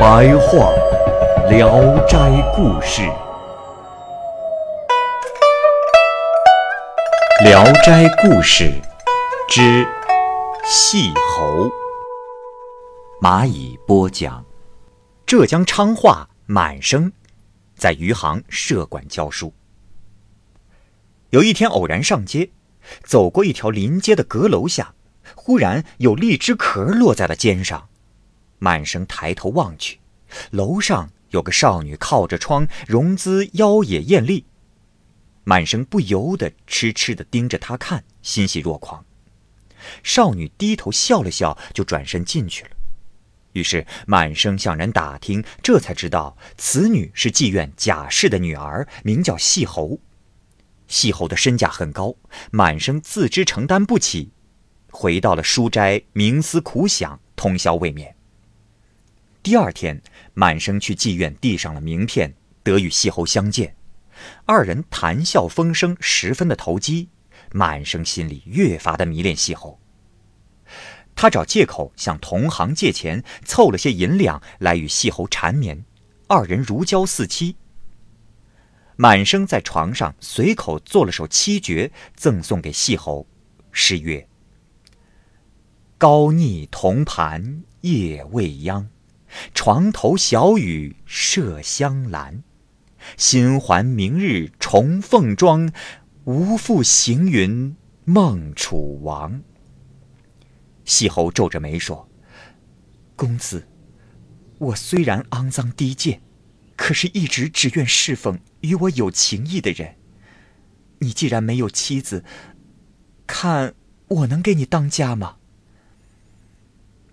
白话《聊斋故事》，《聊斋故事》之细猴。蚂蚁播讲。浙江昌化满生在余杭设馆教书。有一天偶然上街，走过一条临街的阁楼下，忽然有荔枝壳落在了肩上。满生抬头望去，楼上有个少女靠着窗，容姿妖冶艳丽。满生不由得痴痴地盯着她看，欣喜若狂。少女低头笑了笑，就转身进去了。于是满生向人打听，这才知道此女是妓院贾氏的女儿，名叫细侯。细侯的身价很高，满生自知承担不起，回到了书斋，冥思苦想，通宵未眠。第二天，满生去妓院递上了名片，得与细侯相见，二人谈笑风生，十分的投机。满生心里越发的迷恋细侯。他找借口向同行借钱，凑了些银两来与细侯缠绵，二人如胶似漆。满生在床上随口做了首七绝，赠送给细侯，诗曰：“高腻铜盘夜未央，床头小雨麝香兰。新还明日重凤妆，无复行云梦楚王。”西侯皱着眉说：“公子，我虽然肮脏低贱，可是一直只愿侍奉与我有情义的人。你既然没有妻子，看我能给你当家吗？”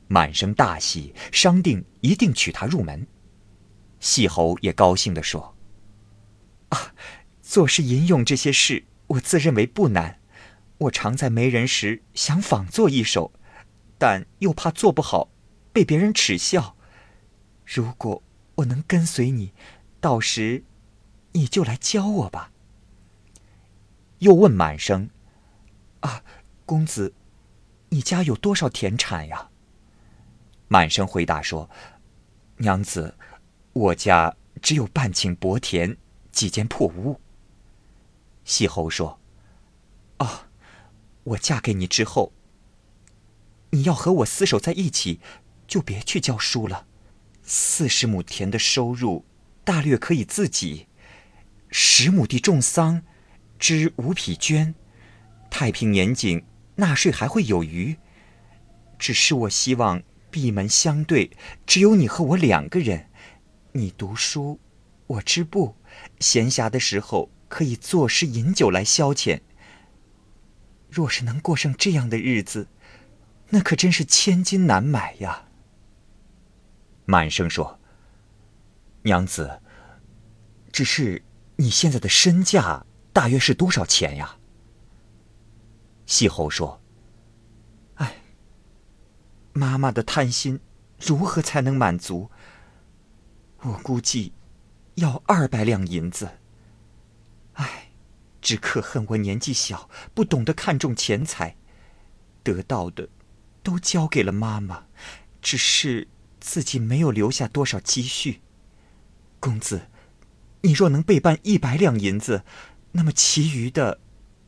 满生大喜，商定一定娶她入门。细侯也高兴地说：“啊，做事吟咏这些事，我自认为不难。我常在没人时想仿作一首。”但又怕做不好，被别人耻笑。如果我能跟随你，到时你就来教我吧。又问满生：“啊，公子，你家有多少田产呀？”满生回答说：“娘子，我家只有半顷薄田，几间破屋。”细侯说：“啊，我嫁给你之后。”你要和我厮守在一起，就别去教书了。四十亩田的收入，大略可以自己；十亩地种桑，织五匹绢，太平年景，纳税还会有余。只是我希望闭门相对，只有你和我两个人。你读书，我织布，闲暇的时候可以作诗饮酒来消遣。若是能过上这样的日子，那可真是千金难买呀！满生说：“娘子，只是你现在的身价大约是多少钱呀？”细侯说：“，妈妈的贪心如何才能满足？我估计要二百两银子。哎，只可恨我年纪小，不懂得看重钱财，得到的。”都交给了妈妈，只是自己没有留下多少积蓄。公子，你若能备办一百两银子，那么其余的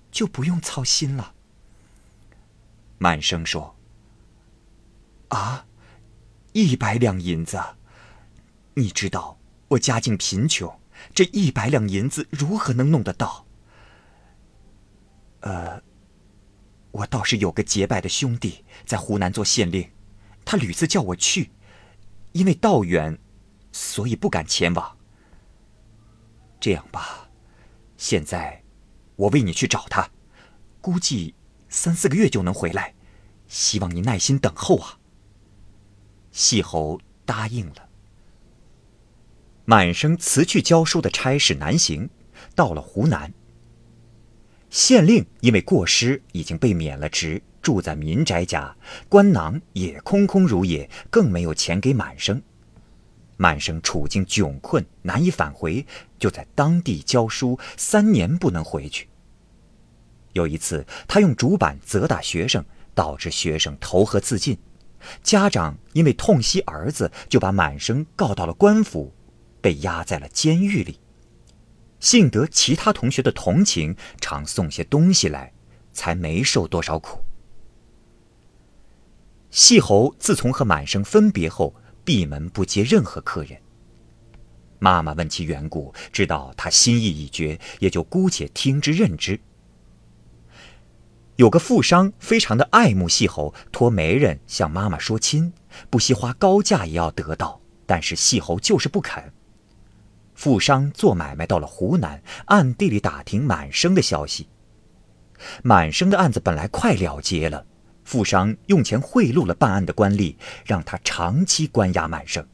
就不用操心了。满生说：“啊，一百两银子，你知道我家境贫穷，这一百两银子如何能弄得到？呃。”我倒是有个结拜的兄弟在湖南做县令，他屡次叫我去，因为道远，所以不敢前往。这样吧，现在我为你去找他，估计三四个月就能回来，希望你耐心等候啊。”细侯答应了。满生辞去教书的差事南行，到了湖南。县令因为过失已经被免了职，住在民宅家，官囊也空空如也，更没有钱给满生。满生处境窘困，难以返回，就在当地教书，三年不能回去。有一次，他用竹板责打学生，导致学生投河自尽，家长因为痛惜儿子，就把满生告到了官府。被压在了监狱里，幸得其他同学的同情，常送些东西来，才没受多少苦。细侯自从和满生分别后，闭门不接任何客人。妈妈问其缘故，知道他心意已决，也就姑且听之任之。有个富商非常的爱慕细侯，托媒人向妈妈说亲，不惜花高价也要得到，但是细侯就是不肯。富商做买卖到了湖南，暗地里打听满生的消息。满生的案子本来快了结了，富商用钱贿赂了办案的官吏，让他长期关押满生。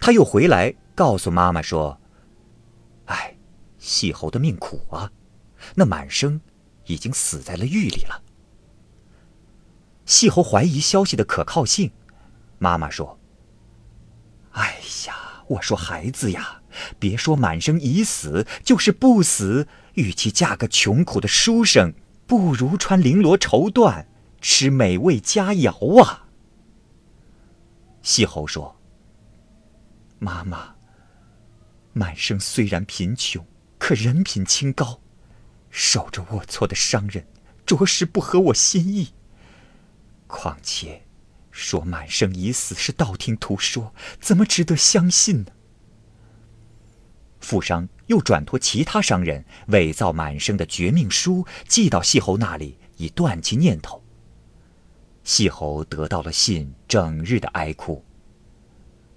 他又回来告诉妈妈说：“哎，细侯的命苦啊，那满生已经死在了狱里了。”细侯怀疑消息的可靠性，妈妈说：“哎呀，我说孩子呀。”别说满生已死，就是不死，与其嫁个穷苦的书生，不如穿绫罗绸缎，吃美味佳肴啊！细侯说：“妈妈，满生虽然贫穷，可人品清高，守着龌龊的商人，着实不合我心意。况且，说满生已死是道听途说，怎么值得相信呢？”富商又转托其他商人伪造满生的绝命书，寄到细侯那里，以断其念头。细侯得到了信，整日的哀哭。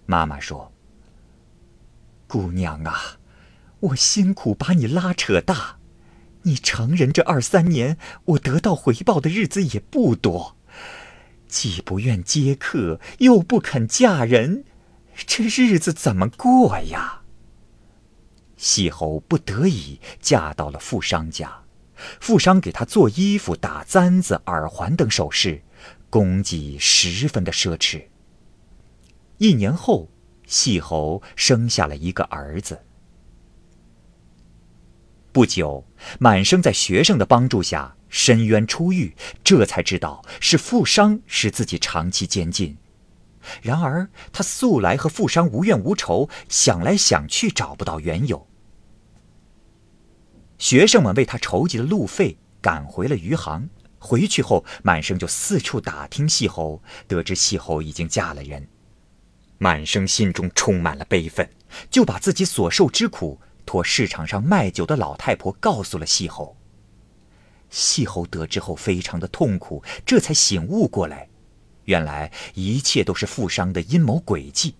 妈妈说：“姑娘啊，我辛苦把你拉扯大，你成人这二三年，我得到回报的日子也不多，既不愿接客，又不肯嫁人，这日子怎么过呀？”细侯不得已嫁到了富商家，富商给她做衣服、打簪子、耳环等首饰，供给十分的奢侈。一年后，细侯生下了一个儿子。不久，满生在学生的帮助下申冤出狱，这才知道是富商使自己长期监禁。然而，他素来和富商无怨无仇，想来想去找不到缘由。学生们为他筹集了路费，赶回了余杭。回去后，满生就四处打听细侯，得知细侯已经嫁了人。满生心中充满了悲愤，就把自己所受之苦托市场上卖酒的老太婆告诉了细侯。细侯得知后非常的痛苦，这才醒悟过来，原来一切都是富商的阴谋诡计。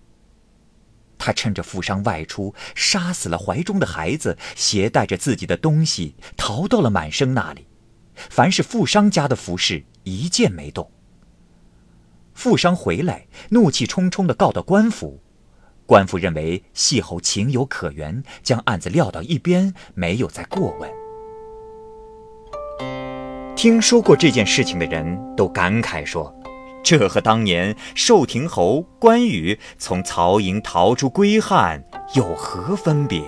他趁着富商外出，杀死了怀中的孩子，携带着自己的东西逃到了满生那里。凡是富商家的服饰，一件没动。富商回来，怒气冲冲地告到官府。官府认为细侯情有可原，将案子撂到一边，没有再过问。听说过这件事情的人都感慨说。这和当年寿亭侯关羽从曹营逃出归汉有何分别？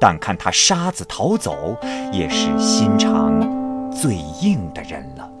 但看他杀子逃走，也是心肠最硬的人了。